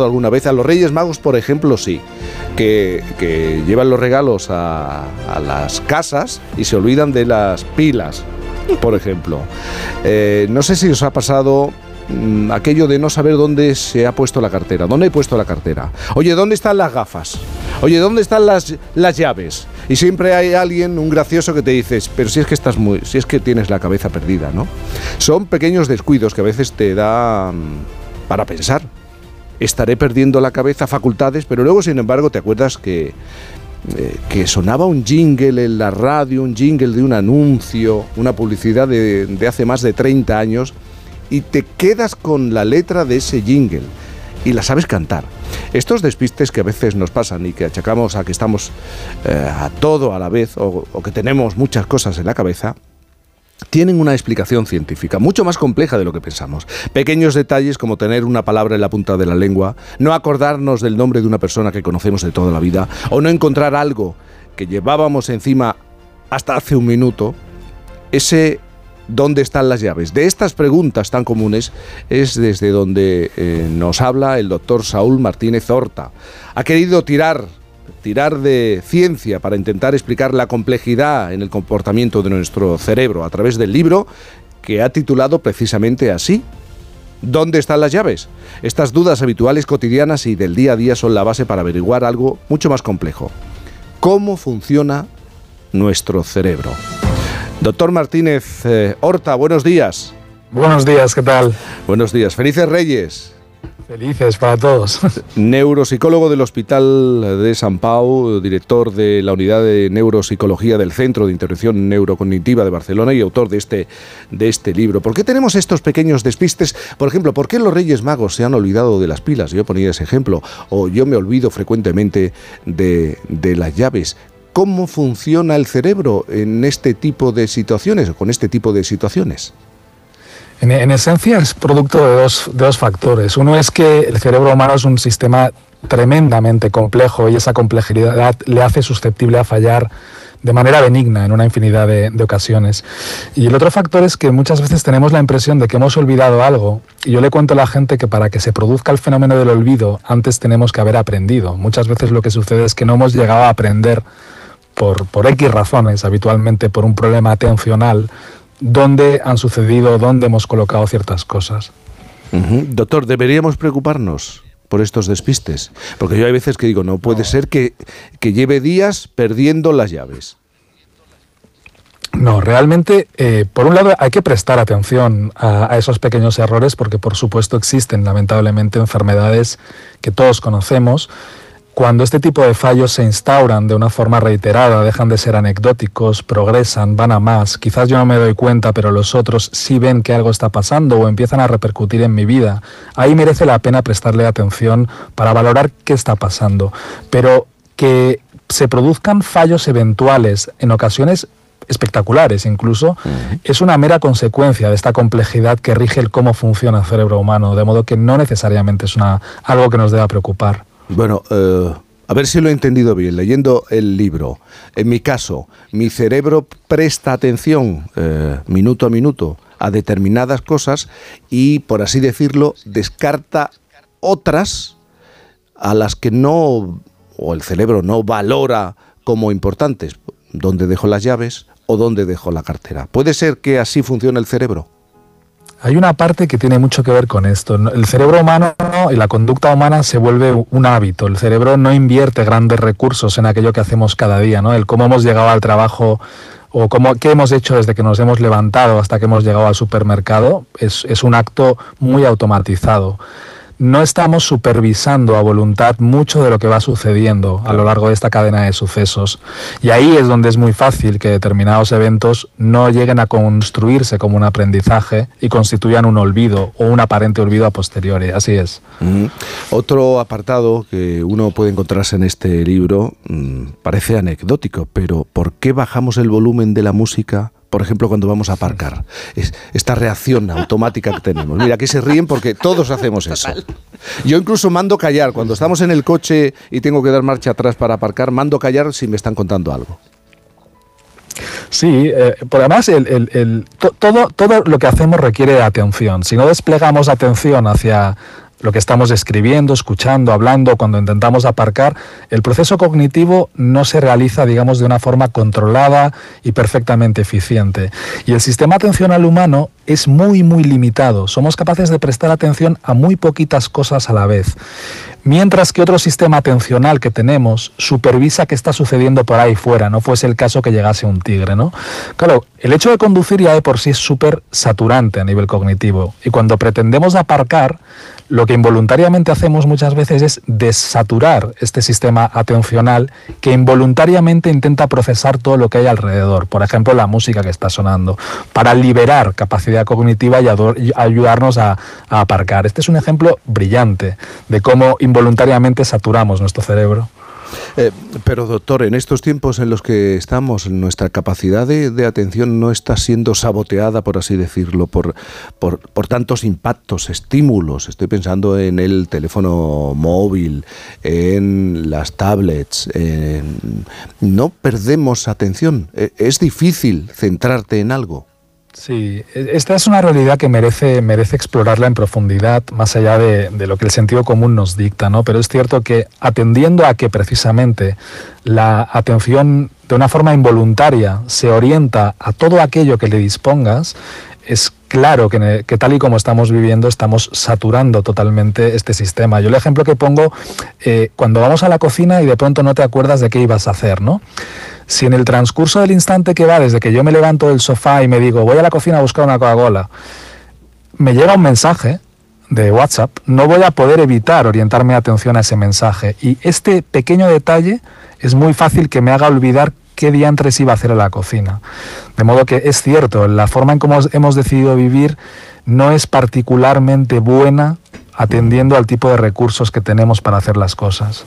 alguna vez? A los Reyes Magos, por ejemplo, sí, que, llevan los regalos a, las casas y se olvidan de las pilas, por ejemplo. Eh, no sé si os ha pasado mm, aquello de no saber dónde se ha puesto la cartera, dónde he puesto la cartera. Oye, ¿dónde están las gafas? Oye, ¿dónde están las, las llaves? Y siempre hay alguien, un gracioso, que te dices, pero si es que estás muy, si es que tienes la cabeza perdida, ¿no? Son pequeños descuidos que a veces te dan para pensar. Estaré perdiendo la cabeza, facultades, pero luego, sin embargo, te acuerdas que, eh, que sonaba un jingle en la radio, un jingle de un anuncio, una publicidad de, de hace más de 30 años, y te quedas con la letra de ese jingle y la sabes cantar. Estos despistes que a veces nos pasan y que achacamos a que estamos eh, a todo a la vez o, que tenemos muchas cosas en la cabeza, tienen una explicación científica, mucho más compleja de lo que pensamos. Pequeños detalles como tener una palabra en la punta de la lengua, no acordarnos del nombre de una persona que conocemos de toda la vida, o no encontrar algo que llevábamos encima hasta hace un minuto, ese ¿Dónde están las llaves? De estas preguntas tan comunes es desde donde eh, nos habla el doctor Saúl Martínez Horta. Ha querido tirar, tirar de ciencia para intentar explicar la complejidad en el comportamiento de nuestro cerebro a través del libro que ha titulado precisamente así. ¿Dónde están las llaves? Estas dudas habituales cotidianas y del día a día son la base para averiguar algo mucho más complejo. ¿Cómo funciona nuestro cerebro? Doctor Martínez eh, Horta, buenos días. Buenos días, ¿qué tal? Buenos días. Felices Reyes. Felices para todos. Neuropsicólogo del Hospital de San Pau, director de la Unidad de Neuropsicología del Centro de Intervención Neurocognitiva de Barcelona y autor de este, de este libro. ¿Por qué tenemos estos pequeños despistes? Por ejemplo, ¿por qué los Reyes Magos se han olvidado de las pilas? Yo ponía ese ejemplo. O yo me olvido frecuentemente de, de las llaves cómo funciona el cerebro en este tipo de situaciones o con este tipo de situaciones. En, esencia es producto de dos, dos factores. Uno es que el cerebro humano es un sistema tremendamente complejo y esa complejidad le hace susceptible a fallar de manera benigna en una infinidad de, de, ocasiones. Y el otro factor es que muchas veces tenemos la impresión de que hemos olvidado algo. Y yo le cuento a la gente que para que se produzca el fenómeno del olvido, antes tenemos que haber aprendido. Muchas veces lo que sucede es que no hemos llegado a aprender por, por X razones, habitualmente por un problema atencional, dónde han sucedido, dónde hemos colocado ciertas cosas. Doctor, ¿deberíamos preocuparnos por estos despistes? Porque yo hay veces que digo, no puede ser que, lleve días perdiendo las llaves. No, realmente, eh, por un lado, hay que prestar atención a, esos pequeños errores porque, por supuesto, existen lamentablemente enfermedades que todos conocemos cuando este tipo de fallos se instauran de una forma reiterada, dejan de ser anecdóticos, progresan, van a más, quizás yo no me doy cuenta, pero los otros sí ven que algo está pasando o empiezan a repercutir en mi vida, ahí merece la pena prestarle atención para valorar qué está pasando. Pero que se produzcan fallos eventuales en ocasiones espectaculares incluso, es una mera consecuencia de esta complejidad que rige el cómo funciona el cerebro humano, de modo que no necesariamente es una, algo que nos deba preocupar. Bueno, eh, a ver si lo he entendido bien, leyendo el libro. En mi caso, mi cerebro presta atención eh, minuto a minuto a determinadas cosas y, por así decirlo, descarta otras a las que no, o el cerebro no valora como importantes. ¿Dónde dejo las llaves o dónde dejo la cartera? ¿Puede ser que así funcione el cerebro? Hay una parte que tiene mucho que ver con esto. El cerebro humano y la conducta humana se vuelve un hábito. El cerebro no invierte grandes recursos en aquello que hacemos cada día, ¿no? El cómo hemos llegado al trabajo o cómo, qué hemos hecho desde que nos hemos levantado hasta que hemos llegado al supermercado es, es un acto muy automatizado no estamos supervisando a voluntad mucho de lo que va sucediendo a lo largo de esta cadena de sucesos. Y ahí es donde es muy fácil que determinados eventos no lleguen a construirse como un aprendizaje y constituyan un olvido o un aparente olvido a posteriori. Así es. Mm. Otro apartado que uno puede encontrarse en este libro mm, parece anecdótico, pero ¿por qué bajamos el volumen de la música por ejemplo, cuando vamos a aparcar. Es esta reacción automática que tenemos. Mira, aquí se ríen porque todos hacemos eso. Yo incluso mando callar. Cuando estamos en el coche y tengo que dar marcha atrás para aparcar, mando callar si me están contando algo. Sí, eh, por además el, todo, todo lo que hacemos requiere atención. Si no desplegamos atención hacia lo que estamos escribiendo, escuchando, hablando, cuando intentamos aparcar, el proceso cognitivo no se realiza, digamos, de una forma controlada y perfectamente eficiente. Y el sistema atencional humano es muy, muy limitado. Somos capaces de prestar atención a muy poquitas cosas a la vez. Mientras que otro sistema atencional que tenemos supervisa qué está sucediendo por ahí fuera, no fuese el caso que llegase un tigre, ¿no? Claro, el hecho de conducir ya de por sí es súper saturante a nivel cognitivo. Y cuando pretendemos aparcar, lo que involuntariamente hacemos muchas veces es desaturar este sistema atencional que involuntariamente intenta procesar todo lo que hay alrededor, por ejemplo la música que está sonando, para liberar capacidad cognitiva y ayudarnos a, aparcar. Este es un ejemplo brillante de cómo involuntariamente saturamos nuestro cerebro. Eh, pero doctor, en estos tiempos en los que estamos, nuestra capacidad de, atención no está siendo saboteada, por así decirlo, por, por, tantos impactos, estímulos. Estoy pensando en el teléfono móvil, en las tablets. no perdemos atención. E, es difícil centrarte en algo. Sí, e, esta es una realidad que merece, merece explorarla en profundidad, más allá de, de, lo que el sentido común nos dicta, ¿no? Pero es cierto que atendiendo a que precisamente la atención de una forma involuntaria se orienta a todo aquello que le dispongas, es claro que, tal y como estamos viviendo estamos saturando totalmente este sistema. Yo el ejemplo que pongo, eh, cuando vamos a la cocina y de pronto no te acuerdas de qué ibas a hacer, ¿no? Si en el transcurso del instante que va, desde que yo me levanto del sofá y me digo, voy a la cocina a buscar una Coca-Cola, me llega un mensaje de WhatsApp, no voy a poder evitar orientarme atención a ese mensaje. Y este pequeño detalle es muy fácil que me haga olvidar qué diantres iba a hacer a la cocina. De modo que es cierto, la forma en cómo hemos decidido vivir no es particularmente buena atendiendo al tipo de recursos que tenemos para hacer las cosas.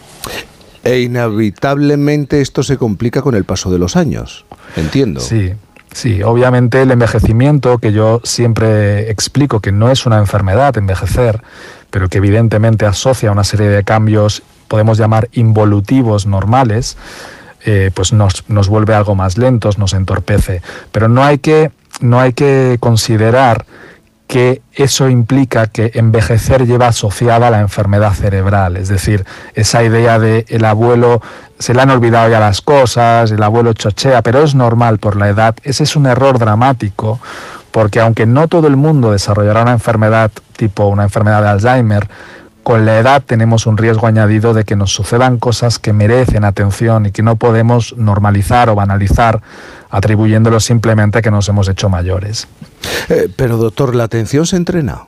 E inevitablemente esto se complica con el paso de los años, entiendo. Sí, sí, obviamente el envejecimiento, que yo siempre explico que no es una enfermedad envejecer, pero que evidentemente asocia una serie de cambios, podemos llamar involutivos normales, eh, pues nos, nos vuelve algo más lentos, nos entorpece. Pero no hay que, no hay que considerar que eso implica que envejecer lleva asociada la enfermedad cerebral, es decir, esa idea de el abuelo se le han olvidado ya las cosas, el abuelo chochea, pero es normal por la edad, ese es un error dramático, porque aunque no todo el mundo desarrollará una enfermedad tipo una enfermedad de Alzheimer, con la edad tenemos un riesgo añadido de que nos sucedan cosas que merecen atención y que no podemos normalizar o banalizar atribuyéndolo simplemente a que nos hemos hecho mayores. Eh, pero doctor, ¿la atención se entrena?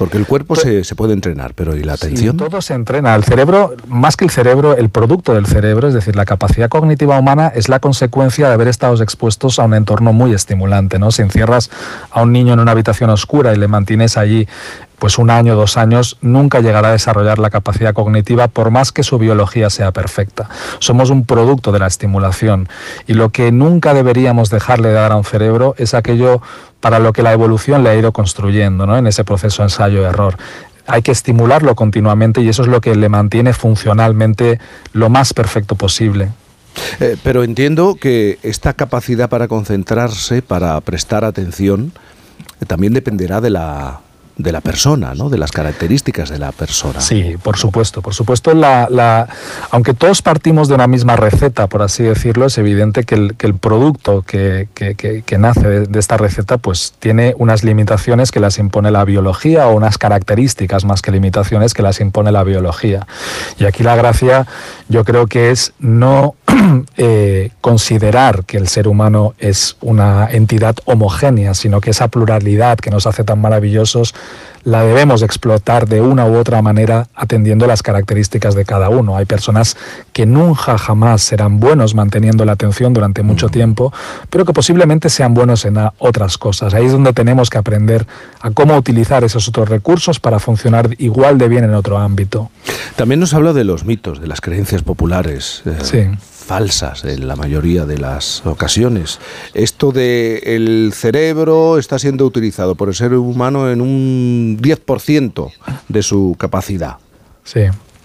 Porque el cuerpo pues se, puede entrenar, pero ¿y la atención? Sí, todo se entrena. El cerebro, más que el cerebro, el producto del cerebro, es decir, la capacidad cognitiva humana es la consecuencia de haber estado expuestos a un entorno muy estimulante. ¿no? Si encierras a un niño en una habitación oscura y le mantienes allí pues un año, dos años, nunca llegará a desarrollar la capacidad cognitiva por más que su biología sea perfecta. Somos un producto de la estimulación y lo que nunca deberíamos dejarle de dar a un cerebro es aquello para lo que la evolución le ha ido construyendo ¿no? en ese proceso ensayo-error hay que estimularlo continuamente y eso es lo que le mantiene funcionalmente lo más perfecto posible. Eh, pero entiendo que esta capacidad para concentrarse, para prestar atención, también dependerá de la de la persona, ¿no? de las características de la persona. Sí, por supuesto, por supuesto. La, la, aunque todos partimos de una misma receta, por así decirlo, es evidente que el, que el producto que, que, que, nace de, esta receta pues tiene unas limitaciones que las impone la biología o unas características más que limitaciones que las impone la biología. Y aquí la gracia yo creo que es no eh, considerar que el ser humano es una entidad homogénea, sino que esa pluralidad que nos hace tan maravillosos la debemos explotar de una u otra manera atendiendo las características de cada uno. Hay personas que nunca jamás serán buenos manteniendo la atención durante mucho tiempo, pero que posiblemente sean buenos en otras cosas. Ahí es donde tenemos que aprender a cómo utilizar esos otros recursos para funcionar igual de bien en otro ámbito. También nos habla de los mitos, de las creencias populares. Eh, sí falsas en la mayoría de las ocasiones. Esto de el cerebro está siendo utilizado por el ser humano en un 10% de su capacidad. Sí.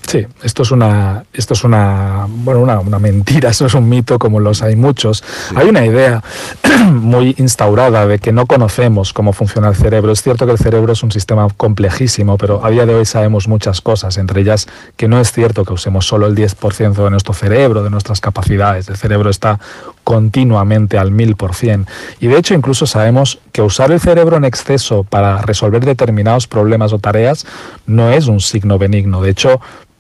Sí, esto es una, esto es una, bueno, una, mentira, eso es un mito como los hay muchos. Hay una idea muy instaurada de que no conocemos cómo funciona el cerebro. Es cierto que el cerebro es un sistema complejísimo, pero a día de hoy sabemos muchas cosas, entre ellas que no es cierto que usemos solo el 10% de nuestro cerebro, de nuestras capacidades. El cerebro está continuamente al 1000%. Y de hecho incluso sabemos que usar el cerebro en exceso para resolver determinados problemas o tareas no es un signo benigno. De hecho,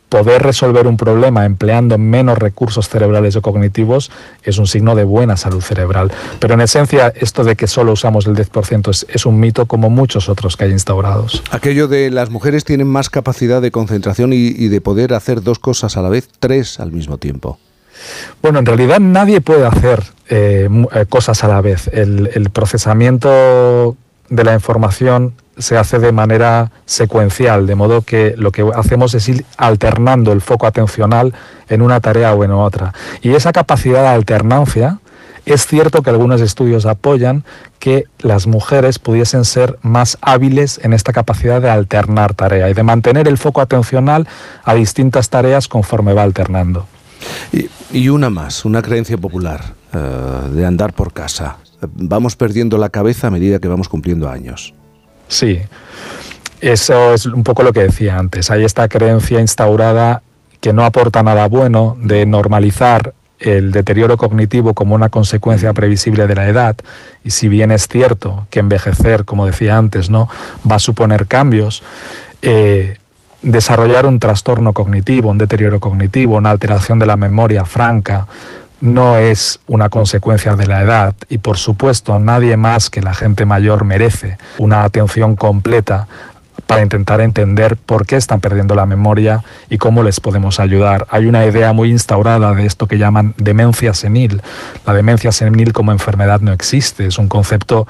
poder resolver un problema empleando menos recursos cerebrales o cognitivos es un signo de buena salud cerebral. Pero en esencia, esto de que solo usamos el 10% es, un mito como muchos otros que hay instaurados. Aquello de las mujeres tienen más capacidad de concentración y, de poder hacer dos cosas a la vez, tres al mismo tiempo. Bueno, en realidad nadie puede hacer eh, eh, cosas a la vez. el procesamiento de la información se hace de manera secuencial, de modo que lo que hacemos es ir alternando el foco atencional en una tarea o en otra. Y esa capacidad de alternancia, es cierto que algunos estudios apoyan que las mujeres pudiesen ser más hábiles en esta capacidad de alternar tarea y de mantener el foco atencional a distintas tareas conforme va alternando. Y, una más, una creencia popular eh, de andar por casa. Vamos perdiendo la cabeza a medida que vamos cumpliendo años. Sí, eso es un poco lo que decía antes. Hay esta creencia instaurada que no aporta nada bueno de normalizar el deterioro cognitivo como una consecuencia previsible de la edad. Y si bien es cierto que envejecer, como decía antes, no va a suponer cambios, eh, desarrollar un trastorno cognitivo, un deterioro cognitivo, una alteración de la memoria franca, no es una consecuencia de la edad y por supuesto nadie más que la gente mayor merece una atención completa para intentar entender por qué están perdiendo la memoria y cómo les podemos ayudar. Hay una idea muy instaurada de esto que llaman demencia senil. La demencia senil como enfermedad no existe, es un concepto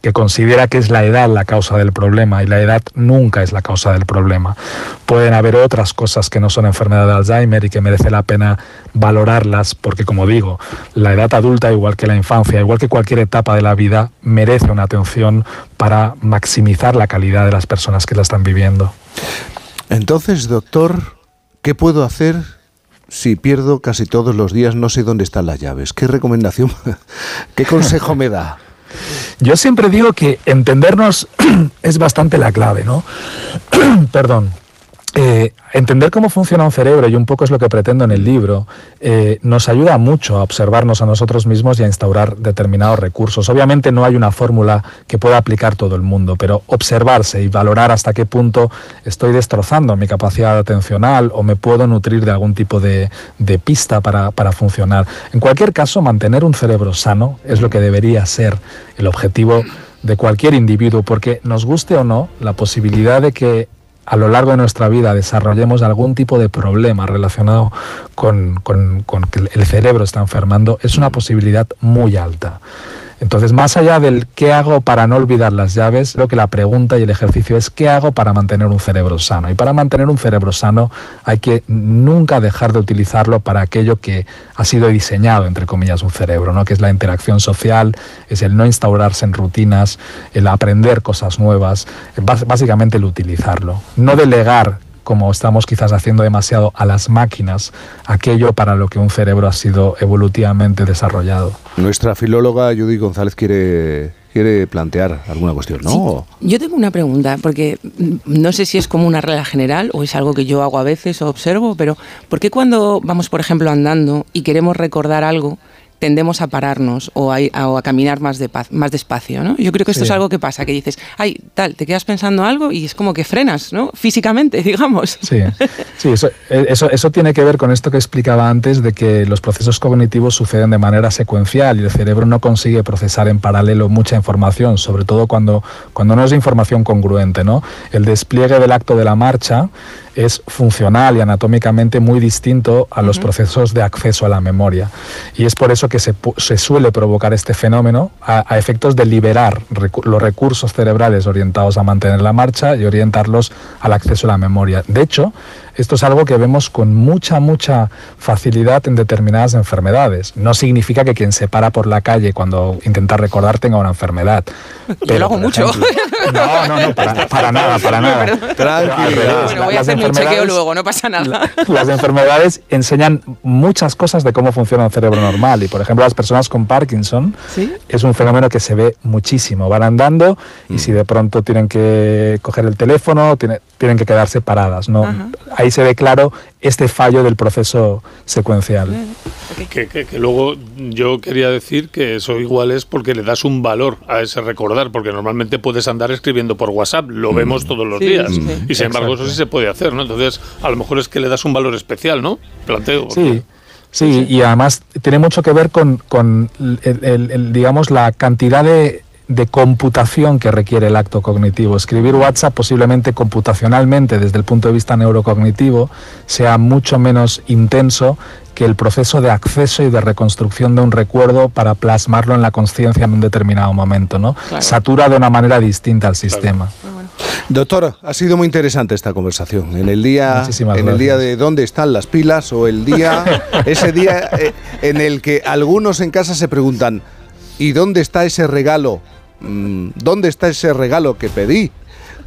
que considera que es la edad la causa del problema y la edad nunca es la causa del problema. Pueden haber otras cosas que no son enfermedad de Alzheimer y que merece la pena valorarlas porque, como digo, la edad adulta, igual que la infancia, igual que cualquier etapa de la vida, merece una atención para maximizar la calidad de las personas que la están viviendo. Entonces, doctor, ¿qué puedo hacer si pierdo casi todos los días, no sé dónde están las llaves? ¿Qué recomendación, qué consejo me da? Yo siempre digo que entendernos es bastante la clave, ¿no? Perdón. Eh, entender cómo funciona un cerebro, y un poco es lo que pretendo en el libro, eh, nos ayuda mucho a observarnos a nosotros mismos y a instaurar determinados recursos. Obviamente no hay una fórmula que pueda aplicar todo el mundo, pero observarse y valorar hasta qué punto estoy destrozando mi capacidad atencional o me puedo nutrir de algún tipo de, pista para funcionar. En cualquier caso, mantener un cerebro sano es lo que debería ser el objetivo de cualquier individuo, porque nos guste o no, la posibilidad de que a lo largo de nuestra vida desarrollemos algún tipo de problema relacionado con, que el cerebro está enfermando, es una posibilidad muy alta. Entonces, más allá del qué hago para no olvidar las llaves, creo que la pregunta y el ejercicio es qué hago para mantener un cerebro sano. Y para mantener un cerebro sano hay que nunca dejar de utilizarlo para aquello que ha sido diseñado, entre comillas, un cerebro, ¿no? que es la interacción social, es el no instaurarse en rutinas, el aprender cosas nuevas, básicamente el utilizarlo. No delegar como estamos quizás haciendo demasiado a las máquinas, aquello para lo que un cerebro ha sido evolutivamente desarrollado. Nuestra filóloga Judy González quiere quiere plantear alguna cuestión, ¿no? yo tengo una pregunta, porque no sé si es como una regla general o es algo que yo hago a veces o observo, pero ¿por qué cuando vamos, por ejemplo, andando y queremos recordar algo, tendemos a pararnos o a, caminar más, de más despacio, ¿no? Yo creo que esto es algo que pasa, que dices, ay, tal, te quedas pensando algo y es como que frenas, ¿no? Físicamente, digamos. Sí, sí eh, eso, eso, tiene que ver con esto que explicaba antes de que los procesos cognitivos suceden de manera secuencial y el cerebro no consigue procesar en paralelo mucha información, sobre todo cuando, cuando no es información congruente, ¿no? El despliegue del acto de la marcha es funcional y anatómicamente muy distinto a los procesos de acceso a la memoria. Y es por eso que se, suele provocar este fenómeno a, efectos de liberar los recursos cerebrales orientados a mantener la marcha y orientarlos al acceso a la memoria. De hecho, esto es algo que vemos con mucha, mucha facilidad en determinadas enfermedades. No significa que quien se para por la calle cuando intenta recordar tenga una enfermedad. Yo lo hago mucho. No, no, no, para, nada, para nada. Tranquila. Bueno, voy a hacer chequeo luego, no pasa nada. Las enfermedades enseñan muchas cosas de cómo funciona un cerebro normal. Y, por ejemplo, las personas con Parkinson es un fenómeno que se ve muchísimo. Van andando y mm. si de pronto tienen que coger el teléfono, tienen, tienen que quedarse paradas. ¿no? Ahí se ve claro este fallo del proceso secuencial. Que, luego yo quería decir que eso igual es porque le das un valor a ese recordar, porque normalmente puedes andar escribiendo por WhatsApp, lo mm. vemos todos los días, y sin embargo eso sí se puede hacer, ¿no? Entonces, a lo mejor es que le das un valor especial, ¿no? Planteo. Sí. Sí, y además tiene mucho que ver con, con digamos, la cantidad de de computación que requiere el acto cognitivo. Escribir WhatsApp posiblemente computacionalmente desde el punto de vista neurocognitivo sea mucho menos intenso que el proceso de acceso y de reconstrucción de un recuerdo para plasmarlo en la conciencia en un determinado momento, ¿no? Satura de una manera distinta al sistema. Doctor, ha sido muy interesante esta conversación. En el día, en el día de dónde están las pilas o el día, ese día eh, en el que algunos en casa se preguntan, ¿y dónde está ese regalo ¿dónde está ese regalo que pedí?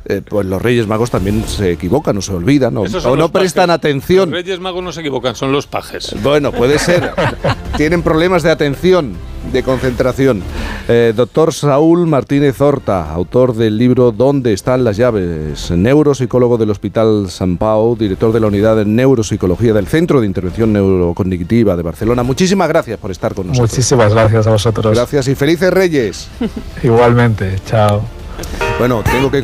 Eh, pues los Reyes Magos también se equivocan o se olvidan o, no prestan atención. Los Reyes Magos no se equivocan, son los pajes. Bueno, puede ser. Tienen problemas de atención, de concentración. Eh, doctor Saúl Martínez Horta, autor del libro ¿Dónde están las llaves? Neuropsicólogo del Hospital San Pau, director de la unidad de neuropsicología del Centro de Intervención Neurocognitiva de Barcelona. Muchísimas gracias por estar con nosotros. Muchísimas gracias a vosotros. Gracias y felices Reyes. Igualmente, chao. Bueno, tengo que